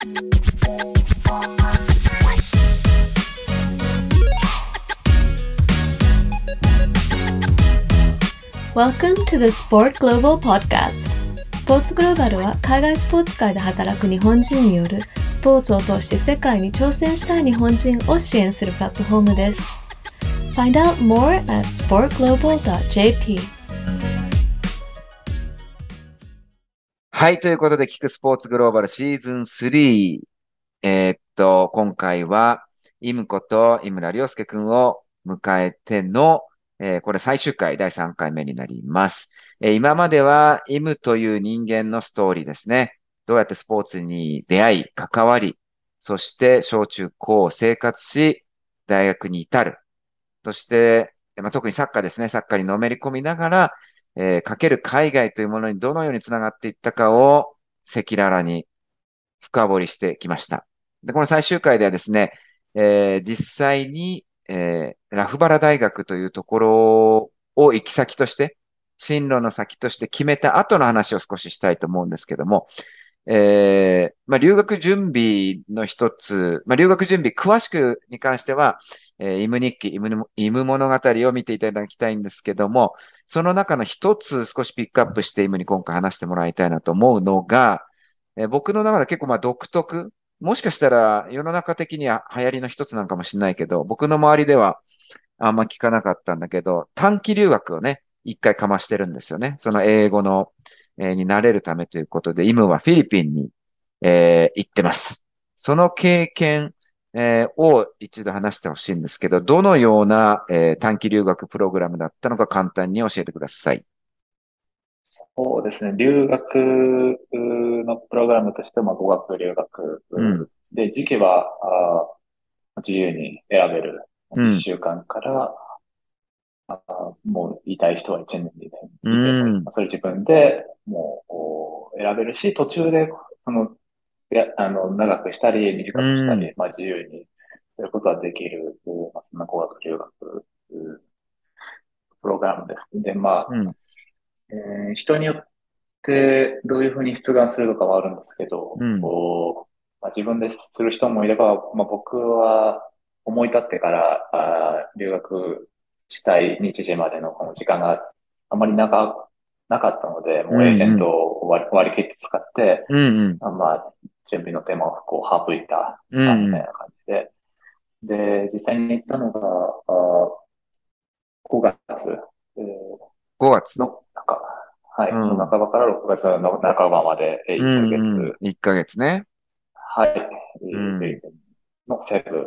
Welcome to the Sport Global Podcast. スポーツグローバルは海外スポーツ界で働く日本人によるスポーツを通して世界に挑戦したい日本人を支援するプラットフォームです。Find out more at sportglobal.jp はい。ということで、聞くスポーツグローバルシーズン3。えーっと、今回は、イムこと井村良介くんを迎えての、えーこれ最終回、第3回目になります。えー今までは、イムという人間のストーリーですね。どうやってスポーツに出会い、関わり、そして小中高生活し、大学に至る。そして、まあ、特にサッカーですね。サッカーにのめり込みながら、えーかける海外というものにどのようにつながっていったかを赤裸々に深掘りしてきました。で、この最終回ではですね、えー実際に、えーラフバラ大学というところを行き先として、進路の先として決めた後の話を少ししたいと思うんですけども、えーまあ、留学準備の一つ、まあ、留学準備詳しくに関しては、えーイム日記、イム、イム物語を見ていただきたいんですけども、その中の一つ少しピックアップしてイムに今回話してもらいたいなと思うのが、えー僕の中で結構まあ独特、もしかしたら世の中的には流行りの一つなんかもしれないけど、僕の周りではあんま聞かなかったんだけど、短期留学をね、一回かましてるんですよね。その英語の、になれるためということで、イムはフィリピンに、えー行ってます。その経験、えーを一度話してほしいんですけど、どのような、えー短期留学プログラムだったのか簡単に教えてください。そうですね。留学のプログラムとしても語学留学うんで、時期はあ自由に選べる。うん1週間から、あもういたい人は1年でいてもいいうんそれ自分でもうこう選べるし、途中でそのいやあの長くしたり短くしたり、うまあ自由にすることができる、まあ、そんな語学留学うんプログラムです。で、まあ、うん。えー人によってどういうふうに出願するのかはあるんですけど、うんこうまあ、自分でする人もいれば、まあ、僕は思い立ってからあー留学したい日時までのこの時間があまり長なかったので、もうエージェントを割り割り切って使って、うんうん。あまあ、準備の手間をこう省いた、みたいな感じで。で、実際に行ったのが、あ5月、えー5月。の、なんか、はい、うんの半ばから6月の半ばまで、えー1ヶ月、うんうん。1ヶ月ね。はい、えーうんのセブ、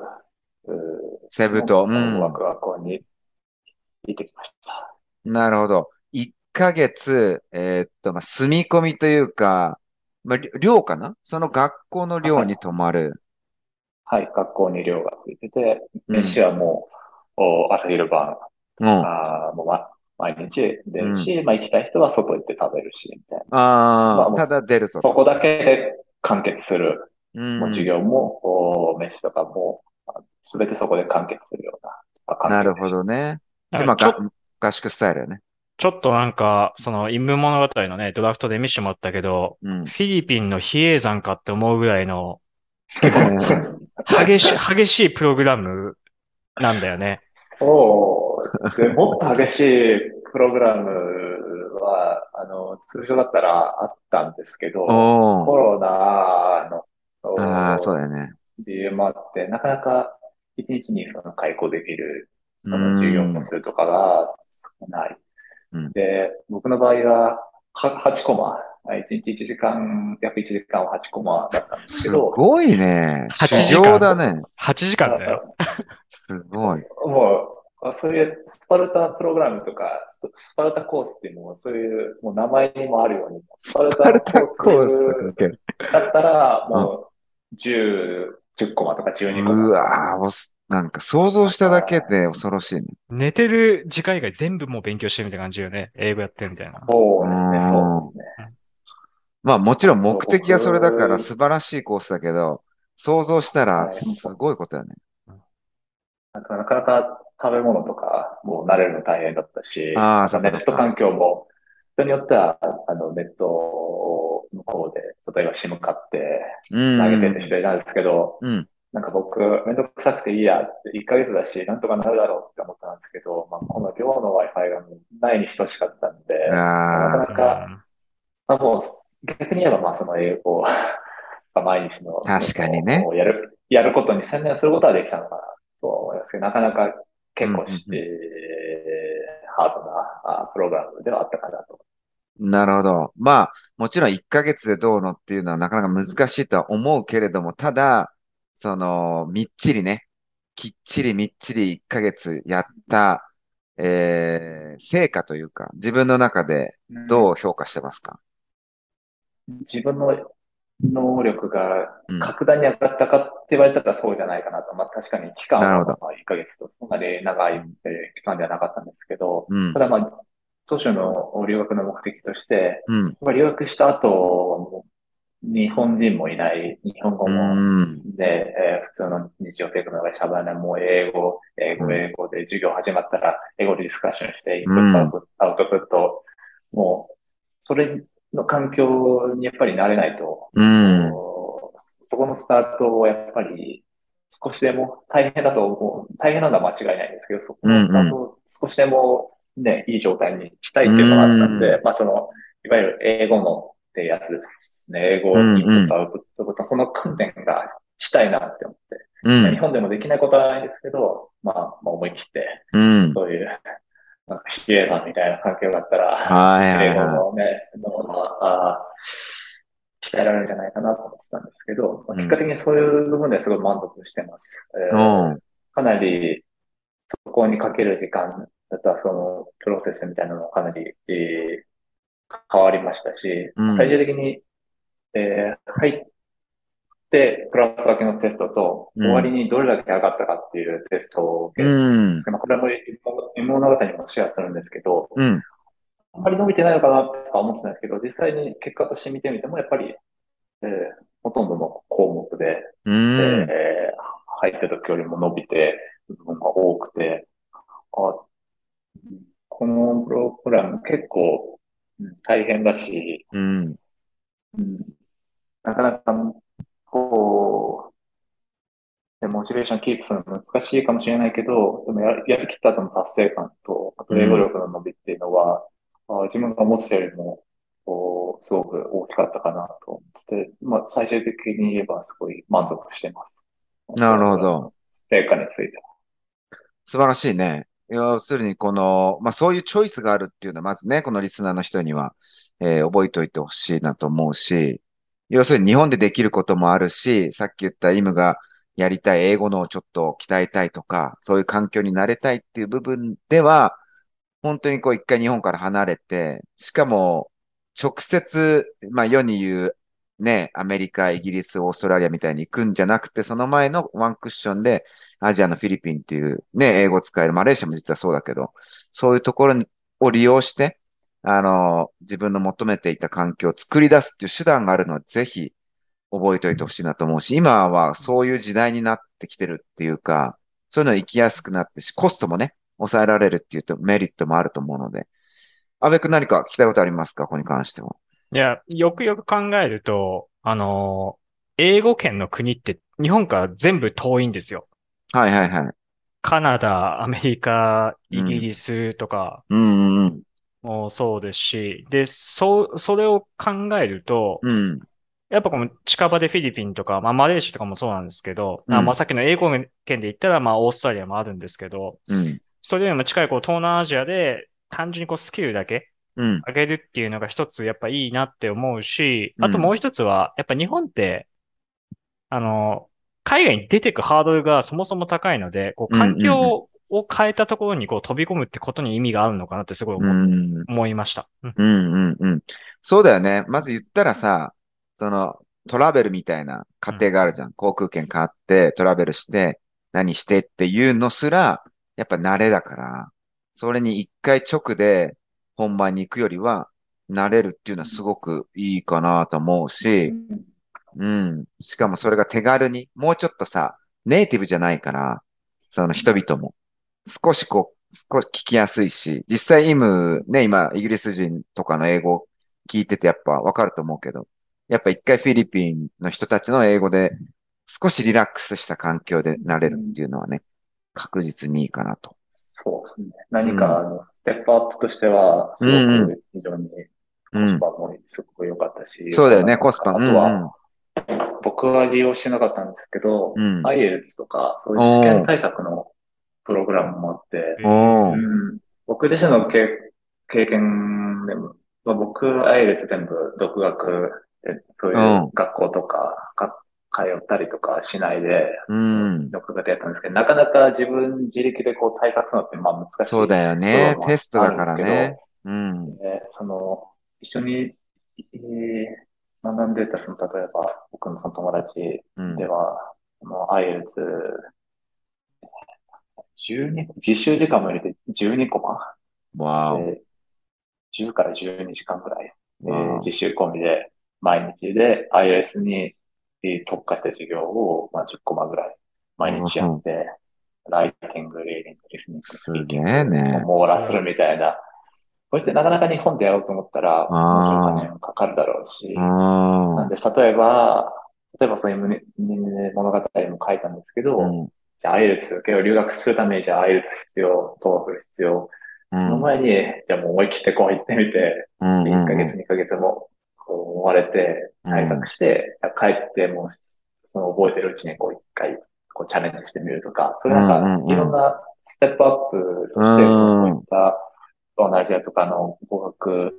セブ島。うのん。語学学校に行ってきました。なるほど。1ヶ月、えーっと、まあ、住み込みというか、まあ、り寮かな？その学校の寮に泊まる。はい、学校に留学行ってて、うん飯はもう、お朝昼晩、うん。あもう、ま、毎日出るし、まあ行きたい人は外行って食べるし、みたいな。あー、まあただ出るぞと。そこだけで完結する。うんもう授業も、お飯とかも、すべてそこで完結するようななるほ。どね。あじゃあ、まあ、ちょが合宿スタイルよね。ちょっとなんか、その、イム物語のね、ドラフトで見せてもらったけど、うん。フィリピンの比叡山かって思うぐらいの、激しい、激しいプログラムなんだよね。そうですね。もっと激しいプログラムは、あの、通常だったらあったんですけど。コロナのああ、そうだよね。理由もあって、なかなか一日にその開講できるうその授業んの。数とかが少ない。うんで、僕の場合は、は8コマ、1日1時間、約1時間は8コマだったんですすけど、ごいね。8修時間行だね。8時間だよ。すごい。もう、そういうスパルタプログラムとか、ススパルタコースっていうのも、そういう、もう名前にもあるように、スパルタコースとかコ受ける。ースだったら、もう、10、10コマとか12コマ。うわーもうすなんか想像しただけで恐ろしいね。寝てる時間以外全部もう勉強してるみたいな感じよね。英語やってるみたいな。そうですね、うんそうですね。まあもちろん目的がそれだから素晴らしいコースだけど、想像したらはいすごいことだね。なんかなかなか食べ物とかもう慣れるの大変だったし、あネット環境も、人によっては、あの、ネット向こうで、例えば SIM 買ってうん。投げてる人いたんですけど、うん。なんか僕、めんどくさくていいやって、1ヶ月だし、なんとかなるだろうって思ったんですけど、まあ、この寮の Wi-Fi がないに等しかったんで、なかあなか、まあ、もう、逆に言えば、まあ、その英語が 毎日の、確かにねやる、やることに専念することはできたのかなと思いますけど、なかなか結構し、うんうんえーハードなあプログラムではあったかなと。あ、なるほど。まあ、もちろん1ヶ月でどうのっていうのはなかなか難しいとは思うけれども、ただ、その、みっちりね、きっちりみっちり1ヶ月やった、えー、成果というか、自分の中でどう評価してますか？自分の能力がうん。格段に上がったかって言われたらそうじゃないかなと。まあ確かに期間はまあ1ヶ月とそんなに長いえー期間ではなかったんですけど、うんた。だまあ、当初の留学の目的として、うん。まあ留学した後、日本人もいない、日本語うもん。で、えー普通の日常生活の中で喋らない、もう英語、英語、うん英語で授業始まったら、英語でディスカッションして、インプうんット、アウトプット、もう、それの環境にやっぱり慣れないと、うん。そこのスタートをやっぱり少しでも大変だと思う。大変なのは間違いないんですけど、そこのスタートを少しでもね、いい状態にしたいっていうのがあったんで、うまあその、いわゆる英語のってやつですね。英語、うんうんインプット、アウトプット、その訓練がしたいなって思って。うん。日本でもできないことはないんですけど、まあ、まあ思い切って、うん。そういう、なんか比例団みたいな環境があったら、はいはい英語はのね、のまあ、あ鍛えられるんじゃないかなと思ってたんですけど、まあうん結果的にそういう部分ですごい満足してます。えい。ーうん。かなり、そこにかける時間だったそのプロセスみたいなのがかなり、えー変わりましたし、うん最終的に、えー入って、クラス分けのテストと、うん終わりにどれだけ上がったかっていうテストを受けるうんんです。けど、まあこれも物語にもシェアするんですけど、うん。あんまり伸びてないのかなとか思ってたんですけど、実際に結果として見てみても、やっぱり、えーほとんどの項目で、うん。えー入ってた時よりも伸びてる部分が多くて、あ、このプログラム結構うん大変だし、うん。うんなかなか、こう、でモチベーションキープするの難しいかもしれないけど、でもややりきった後の達成感と、あと英語力の伸びっていうのは、あ自分が思ってたよりも、こう、すごく大きかったかなと思ってて、まあ、最終的に言えばすごい満足してます。なるほど。成果については。素晴らしいね。要するに、この、まあ、そういうチョイスがあるっていうのは、まずね、このリスナーの人には、えー覚えておいてほしいなと思うし、要するに日本でできることもあるし、さっき言ったイムがやりたい英語のをちょっと鍛えたいとか、そういう環境に慣れたいっていう部分では、本当にこう一回日本から離れて、しかも直接、まあ世に言うね、アメリカ、イギリス、オーストラリアみたいに行くんじゃなくて、その前のワンクッションでアジアのフィリピンっていうね、英語使える、マレーシアも実はそうだけど、そういうところにを利用して、あの、自分の求めていた環境を作り出すっていう手段があるのはぜひ覚えておいてほしいなと思うし、今はそういう時代になってきてるっていうか、そういうの行きやすくなってし、コストもね、抑えられるっていうとメリットもあると思うので。安部君何か聞きたいことありますか？ここに関しては。いや、よくよく考えると、あのー英語圏の国って日本から全部遠いんですよ。はいはいはい。カナダ、アメリカ、うんイギリスとかうんうそうですし、で、そう、それを考えると、うん。うん。やっぱこの近場でフィリピンとか、まあマレーシアとかもそうなんですけど、うんあまあさっきの英語圏で言ったらまあオーストラリアもあるんですけど、うん。それよりも近いこう東南アジアで単純にこうスキルだけうん。上げるっていうのが一つやっぱいいなって思うし、うんあともう一つは、やっぱ日本って、あの、海外に出てくハードルがそもそも高いので、こう環境を変えたところにこう飛び込むってことに意味があるのかなってすごい思,、うん。思いました。うんうんうんうん。そうだよね。まず言ったらさ、そのトラベルみたいな過程があるじゃん。航空券買ってトラベルして何してっていうのすら、やっぱ慣れだから、それに一回直で本番に行くよりは、慣れるっていうのはすごくいいかなと思うし、うん。しかもそれが手軽に、もうちょっとさ、ネイティブじゃないから、その人々も、少しこう、少し聞きやすいし、実際イム、ね、今、イギリス人とかの英語聞いててやっぱわかると思うけど、やっぱ一回フィリピンの人たちの英語で少しリラックスした環境でなれるっていうのはね、確実にいいかなと。そうですね。何か、あの、ステップアップとしては、すごく非常にコうん。スパもすごく良かったし。そうだよね、コスパ。あと。は、僕は利用してなかったんですけど、うん。IELTS とか、そういう試験対策のプログラムもあって、うん、僕自身の経経験でも、まあ、僕、IELTS 全部独学で、そういううん学校とかったりとかしないで、うん。独学でやったんですけど、なかなか自分自力でこう対策するのってまあ難しい。そうだよねテストだからね。うん。でその、一緒に、えー学んでた、その、例えば、僕のその友達うんで。は、その、IELTS、12、実習時間も入れて12コマわーで、10から12時間ぐらい、え実習込みで、毎日で IELTS にえー特化した授業を、まあ、10コマぐらい、毎日やって、ライティング、リーディング、リスニング、すげえねを網羅するみたいな。これってなかなか日本でやろうと思ったら、お金もかかるだろうし、あなんで、例えば、例えばそういう胸物語も書いたんですけど、あ。うん。じゃあ IELTS、結構留学するためにじゃあ IELTS 必要、TOEFL 必要。うん。その前に、じゃあもう思い切ってこう行ってみて、うんうん1ヶ月、2ヶ月も、こう、追われて、対策して、じゃあ帰ってもう、その覚えてるうちにこう一回、こうチャレンジしてみるとか、それなんうんうんうんか、いろんなステップアップとして、うんこういった、東南アジアとかの語学、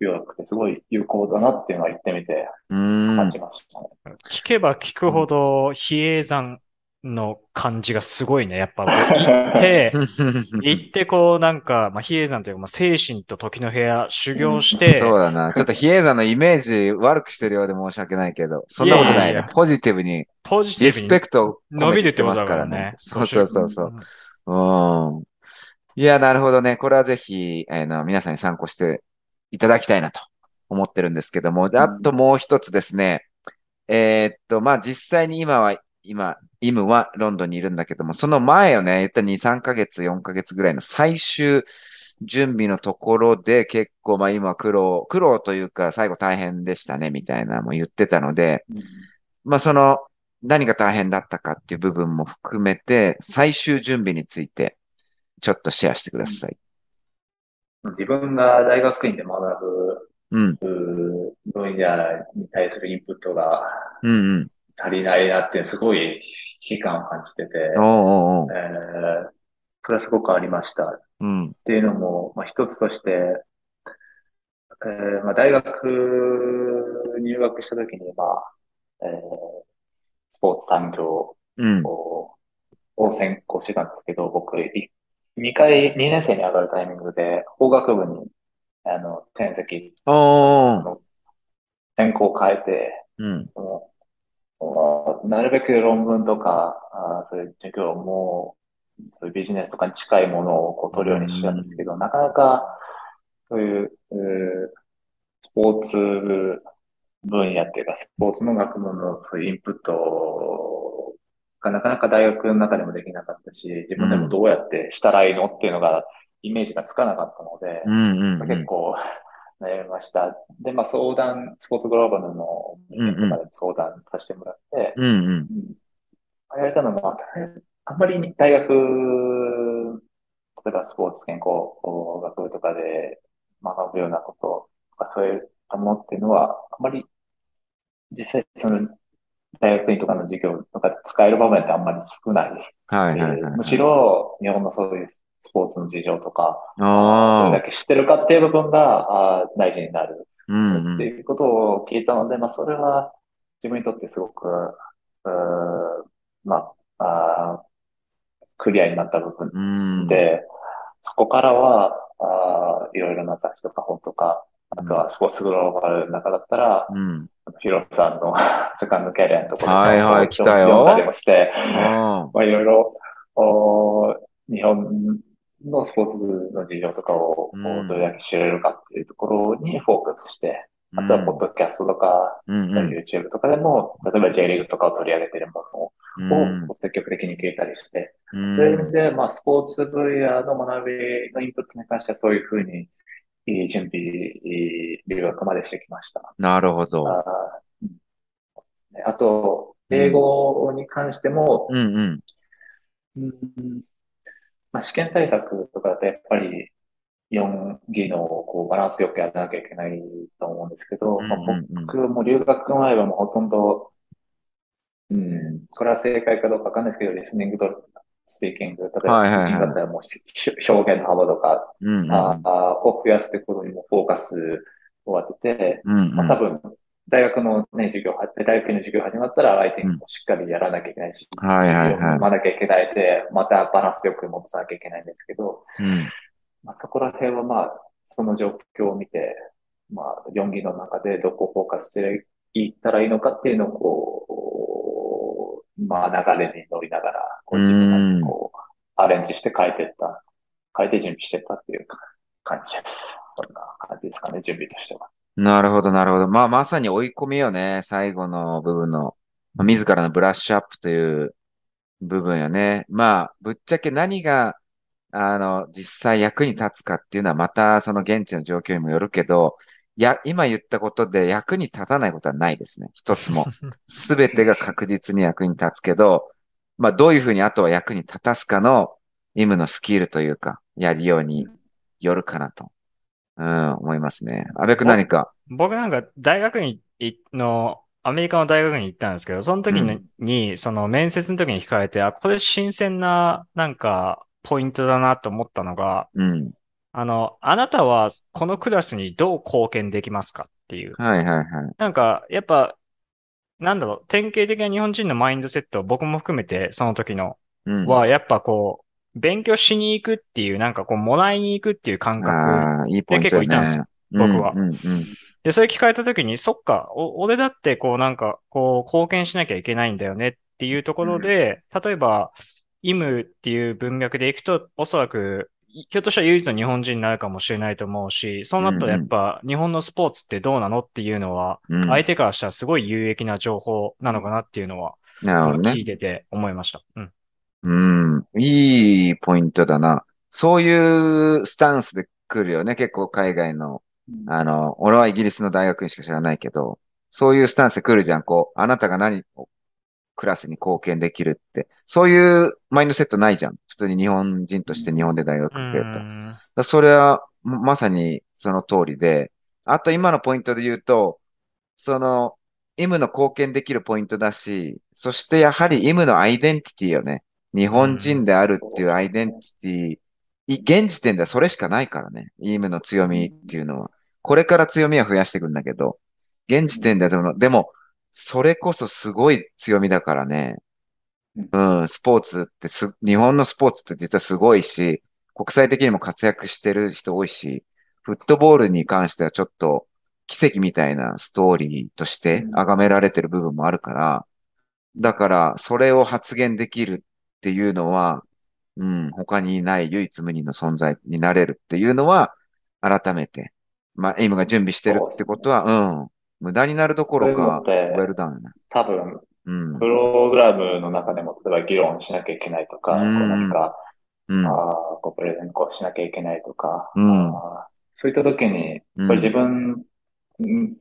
留学ってすごい有効だなっていうのは言ってみてうん。感じましたね。聞けば聞くほど、比叡山の感じがすごいね。やっぱ、行って、行ってこうなんか、まあ、比叡山というか、まあ、精神と時の部屋修行して、そうだな。ちょっと比叡山のイメージ悪くしてるようで申し訳ないけど、そんなことないねいやいやいや。ポジティブにポジテリスィブにペクトを伸びるってますからね。そうそうそうそう。うん。いや、なるほどね。これはぜひ、あの、皆さんに参考していただきたいなと思ってるんですけども。であともう一つですね。えーっと、まあ、実際に今は、今、イムはロンドンにいるんだけども、その前をね、言った2、3ヶ月、4ヶ月ぐらいの最終準備のところで結構、まあ今苦労、苦労というか最後大変でしたね、みたいなのも言ってたので、まあその、何が大変だったかっていう部分も含めて、最終準備について、ちょっとシェアしてください。自分が大学院で学うん、ぶ分野に対するインプットがうん、うん。足りないなってすごい危機感を感じてて、おうおうおう。えーそれはすごくありました。っうん、ていうのも、まあ、一つとして、えーまあ、大学入学した時に、まあ、えースポーツ産業うん、をを専攻してたんですけど、僕、い2回、2年生に上がるタイミングで、法学部に、あの、転籍、専攻を変えて、うん、なるべく論文とか、あーそういう授業も、そういうビジネスとかに近いものをこう取るようにしてたんですけど、なかなか、そういう、スポーツ分野っていうか、スポーツの学問のそういうインプットがなかなか大学の中でもできなかったし、自分でもどうやってしたらいいのっていうのが、イメージがつかなかったので、うん、うん、結構悩みました。で、まあ相談、スポーツグローバルのとかで相談させてもらって、うん、うん、うん言われたのは、あんまり大学、例えばスポーツ健康学部とかで学ぶようなこととか、そういうものっていうのは、あんまり実際その大学院とかの授業とかで使える場面ってあんまり少ない。はい、はい、はい。えーむしろ日本のそういうスポーツの事情とか、どれだけ知ってるかっていう部分があー大事になるうん、ってうん、いうことを聞いたので、まあ、それは自分にとってすごく、うーまあ、あークリアになった部分うん。で、そこからは、あーいろいろな雑誌とか本とか、あとはスポーツグローバルの中だったら、うん。ヒロさんのセカンドキャリアのところはいはい来たよ。読んだりもして、うん。まあ、いろいろ、お日本のスポーツの事情とかを、どれだけ知れるかっていうところにフォーカスして、あとはポッドキャストとか、うん、うん、YouTube とかでも、例えば J リーグとかを取り上げているもうん、のを積極的に聞いたりして、うんそういう意味で、まあ、スポーツ分野の学びのインプットに関してはそういうふうに、いい準備、いい留学までしてきました。なるほど。あね。あと、英語に関しても、うんうん。うんまあ、試験対策とかだとやっぱり4技能をこうバランスよくやらなきゃいけないと思うんですけど、僕も留学前はもうほとんど、うん、これは正解かどうかわかんないですけど、リスニングとスピーキング、例えばスピーキングだったらもうひ表現の幅とか、うんうん。ああを増やすってことにもフォーカスを当てて、うんうんまあ、多分、大学のね、授業は、大学の授業始まったら、ライティングもしっかりやらなきゃいけないし、はいはいはい読まなきゃいけないで、またバランスよく戻さなきゃいけないんですけど、うん。まあ、そこら辺はまあ、その状況を見て、まあ、4技の中でどこをフォーカスしていったらいいのかっていうのをこう、まあ、流れに乗りながら、こう自分なりにこう、アレンジして書いてった、書いて準備してったっていう感じです。そんな感じですかね、準備としては。なるほど、なるほど。まあ、まさに追い込みよね。最後の部分の、まあ自らのブラッシュアップという部分よね。まあ、ぶっちゃけ何が、あの、実際役に立つかっていうのはまたその現地の状況にもよるけど、や、今言ったことで役に立たないことはないですね。一つも。すべてが確実に役に立つけど、まあ、どういうふうにあとは役に立たすかの、イムのスキルというか、やるようによるかなと、うん、思いますね。安部君何か？僕なんか大学にいの、アメリカの大学に行ったんですけど、その時に、にその面接の時に聞かれて、あ、これ新鮮な、なんか、ポイントだなと思ったのが、うん。あの、あなたはこのクラスにどう貢献できますかっていう。はいはいはい。なんか、やっぱ、なんだろう、典型的な日本人のマインドセット、僕も含めて、その時の、うん。は、やっぱこう、勉強しに行くっていう、なんかこう、もらいに行くっていう感覚。ああ、いいポイントだ結構いたんですねよ。僕はうんうんうん。で、それ聞かれた時に、そっか、お、俺だってこうなんか、こう、貢献しなきゃいけないんだよねっていうところで、例えば、イムっていう文脈でいくと、おそらく、ひょっとしたら唯一の日本人になるかもしれないと思うし、そうなったらやっぱ、日本のスポーツってどうなのっていうのは、うん相手からしたらすごい有益な情報なのかなっていうのは、聞。いてて思いました。うん。うん。いいポイントだな。そういうスタンスで来るよね。結構海外の、あの、俺はイギリスの大学にしか知らないけど、そういうスタンスで来るじゃん。こう、あなたが何をクラスに貢献できるって。そういうマインドセットないじゃん。普通に日本人として日本で大学う行けると。それはままさにその通りで、あと今のポイントで言うと、その、イムの貢献できるポイントだし、そしてやはりイムのアイデンティティよね。日本人であるっていうアイデンティティ、い現時点ではそれしかないからね。イムの強みっていうのは。これから強みは増やしていくんだけど、現時点ではでも、でも、それこそすごい強みだからね。うん、スポーツってす、日本のスポーツって実はすごいし、国際的にも活躍してる人多いし、フットボールに関してはちょっと奇跡みたいなストーリーとして崇められてる部分もあるから、だからそれを発言できるっていうのは、うん、他にない唯一無二の存在になれるっていうのは、改めて、まあ、エイムが準備してるってことは、うん、無駄になるどころか、ウェルダウンね。多分、うんプ。ログラムの中でも、例えば議論しなきゃいけないとか、こううん何か、うん。あーこうプレゼンこうしなきゃいけないとか、うんそういった時に、うんこれ自分うん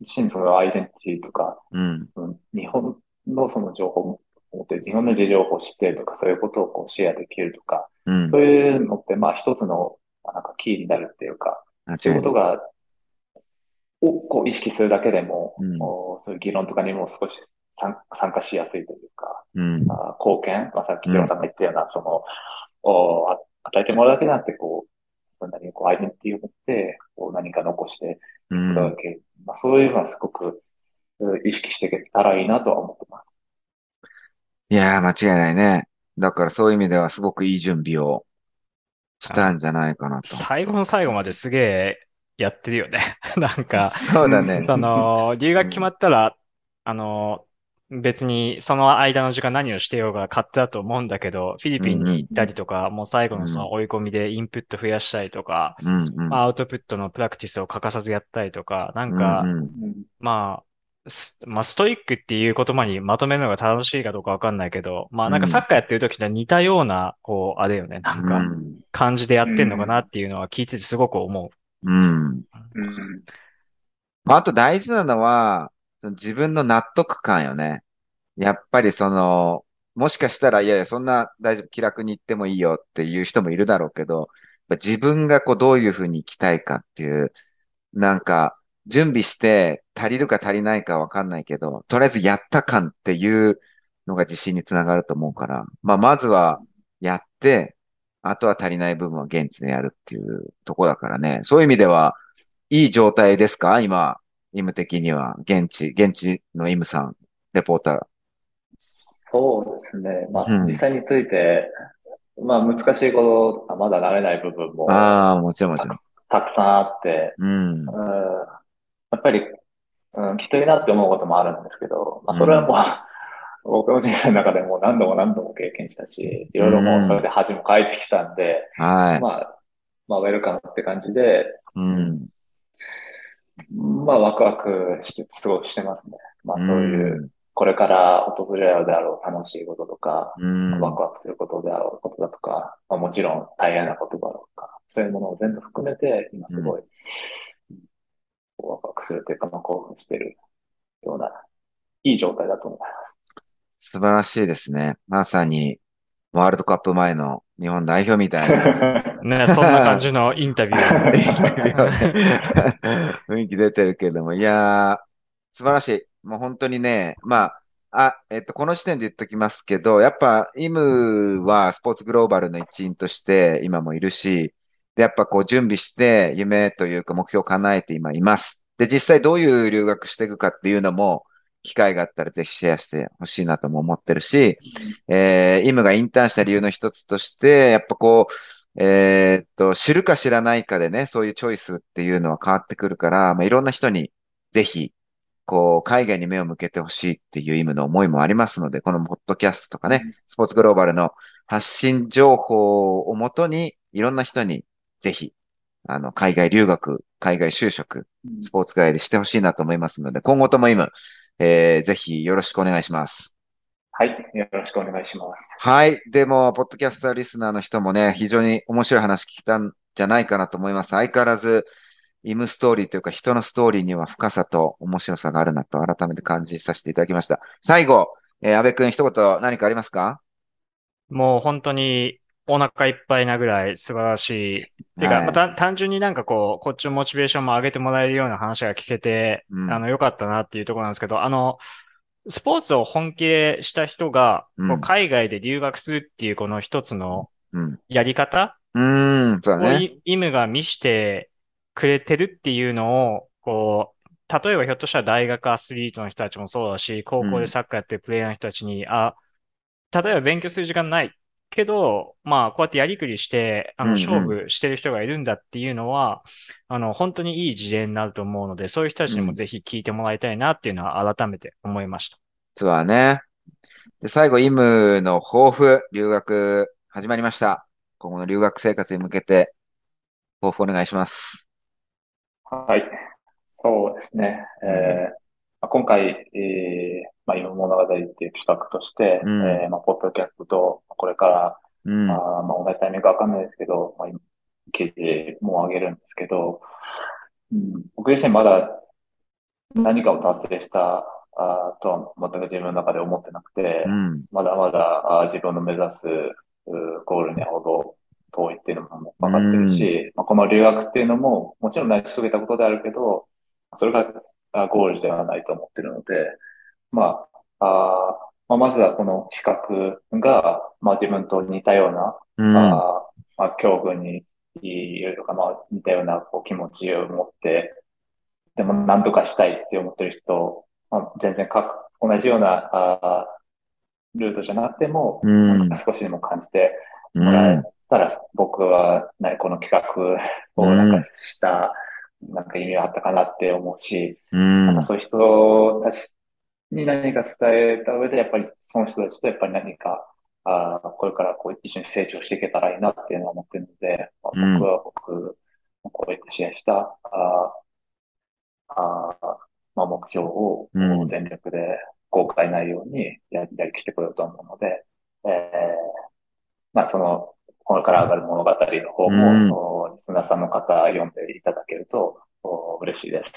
自身そのアイデンティティとか、うん。うん日本のその情報って、日本の事情を知ってるとか、そういうことをこうシェアできるとか、うんそう。いうのって、まあ一つの、まあなんかキーになるっていうか、間そういう。ことが、をこう意識するだけでも、うんそういう議論とかにも少し参参加しやすいというか、うん。あ貢献、まあ、さっきヒロさんが言ったような、その、おあ与えてもらうだけじゃなくて、こう、何こう、アイデンティティを持って、こう、何か残してういく。け。まあ、そういうのはすごく、うん意識していけたらいいなとは思ってます。いやー、間違いないね。だからそういう意味ではすごくいい準備をしたんじゃないかなと。最後の最後まですげえやってるよね。なんか、そうだね。その、留学決まったら、あの、別にその間の時間何をしてようが勝手だと思うんだけど、フィリピンに行ったりとか、もう最後のその追い込みでインプット増やしたりとか、うんうん。まあアウトプットのプラクティスを欠かさずやったりとか、なんか、うんうんうんまあ、スまあ、ストイックっていう言葉にまとめるのが正しいかどうかわかんないけど、まあなんかサッカーやってる時と似たような、こう、あれよね、なんかうん感じでやってんのかなっていうのは聞いててすごく思う。うん。うんまあ、あと大事なのは、自分の納得感よね。やっぱりその、もしかしたら、いやいや、そんな大丈夫、気楽に行ってもいいよっていう人もいるだろうけど、自分がこうどういうふうに行きたいかっていう、なんか、準備して足りるか足りないかわかんないけど、とりあえずやった感っていうのが自信につながると思うから、まあ、まずはやって、あとは足りない部分は現地でやるっていうとこだからね。そういう意味では、いい状態ですか？今、イム的には。現地、現地のイムさん、レポーター。そうですね。まあ、うん実際について、まあ、難しいことまだ慣れない部分もああ、もちろんもちろん。たくさんあって、うん。うん、やっぱり、うん、きついなって思うこともあるんですけど、まあ、それはもう、僕の人生の中でもう何度も何度も経験したし、いろいろもうそれで恥もかいてきたんで、はい。まあ、まあ、ウェルカムって感じで、うん。まあ、ワクワクして、すごくしてますね。まあ、そういう、これから訪れるであろう楽しいこととか、うん。ワクワクすることであろうことだとか、まあ、もちろん大変なことだろうか、そういうものを全部含めて、今すごい、ワクワクするというか、まあ、興奮しているような、いい状態だと思います。素晴らしいですね。まさに、ワールドカップ前の日本代表みたいな。ね、そんな感じのインタビュー。雰囲気出てるけども、いやー、素晴らしい。もう本当にね、まあ、あ、えっと、この時点で言っときますけど、やっぱ、イムはスポーツグローバルの一員として今もいるし、で、やっぱこう準備して夢というか目標を叶えて今います。で、実際どういう留学していくかっていうのも、機会があったらぜひシェアしてほしいなとも思ってるし、えー、イムがインターンした理由の一つとして、やっぱこう、えーっと、知るか知らないかでね、そういうチョイスっていうのは変わってくるから、まあ、いろんな人にぜひ、こう、海外に目を向けてほしいっていう意味の思いもありますので、このポッドキャストとかね、スポーツグローバルの発信情報をもとに、いろんな人にぜひ、あの、海外留学、海外就職、スポーツ界でしてほしいなと思いますので、今後ともイム、えー、ぜひよろしくお願いします。はい。よろしくお願いします。はい。でも、ポッドキャスターリスナーの人もね、非常に面白い話聞いたんじゃないかなと思います。相変わらず、イムストーリーというか人のストーリーには深さと面白さがあるなと改めて感じさせていただきました。最後、えー、安部君一言何かありますか？もう本当にお腹いっぱいなぐらい素晴らしい。てか、はいまた単純になんかこう、こっちのモチベーションも上げてもらえるような話が聞けて、うんあの、良かったなっていうところなんですけど、あの、スポーツを本気でした人が、うん海外で留学するっていうこの一つのうん。やり方うーん、そうをだね。イイムが見してくれてるっていうのを、こう、例えばひょっとしたら大学アスリートの人たちもそうだし、高校でサッカーやってるプレイヤーの人たちに、あ、例えば勉強する時間ないけど、まあ、こうやってやりくりして、あの、うんうん勝負してる人がいるんだっていうのは、あの、本当にいい事例になると思うので、そういう人たちにうんもぜひ聞いてもらいたいなっていうのは改めて思いました。そうだね。で、最後、イムの抱負、留学始まりました。今後の留学生活に向けて、抱負お願いします。はい。そうですね。えーまあ今回、えーまあ、今物語っていう企画として、うんえーまあ、ポッドキャストと、これから、うん。あーまあ、同じタイミングかわかんないですけど、まあ、今記事も上げるんですけど、うん、僕自身まだ何かを達成したあーとは全く自分の中で思ってなくて、うん。まだまだあー自分の目指すゴールにはほど遠いっていうのも分かってるし、まあ、この留学っていうのももちろん成し遂げたことであるけど、それがあゴールではないと思ってるので、まあ、あーまあ、まずはこの企画が、まあ、自分と似たような、うん。あーまあ、境遇にいるとか、まあ、似たようなこう気持ちを持って、でも何とかしたいって思ってる人、まあ、全然か同じようなあールートじゃなくても、うん少しでも感じてうもらえん。たら、僕は、ね、この企画をなんかした、なんか意味があったかなって思うし、うん。なんかそういう人たちに何か伝えた上で、やっぱりその人たちとやっぱり何か、あーこれからこう一緒に成長していけたらいいなっていうのは思ってるので、まあうん僕は僕、こうやってシェアした、あーあーまあ、目標をうん全力で後悔ないようにややりきってこようと思うので、えーまあその、これから上がる物語の方も、うんおリスナーさんの方読んでいただけると、お嬉しいです、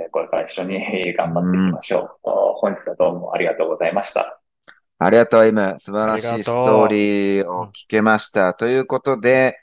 えーこれから一緒に頑張っていきましょう。お本日はどうもありがとうございました。ありがとう、イム。素晴らしいストーリーを聞けました。ということで、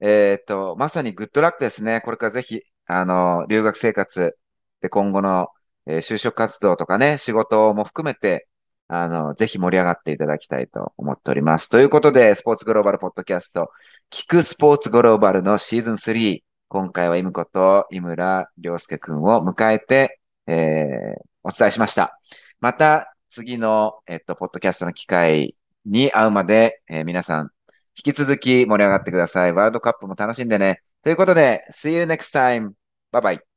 えっと、まさにグッドラックですね。これからぜひ、あの、留学生活で今後の、えー就職活動とかね、仕事も含めて、あの、ぜひ盛り上がっていただきたいと思っております。ということで、スポーツグローバルポッドキャスト、聞くスポーツグローバルのシーズン3、今回はイムこと井村良介くんを迎えて、えーお伝えしました。また、次の、えっと、ポッドキャストの機会に会うまで、えー皆さん、引き続き盛り上がってください。ワールドカップも楽しんでね。ということで、See you next time. Bye bye.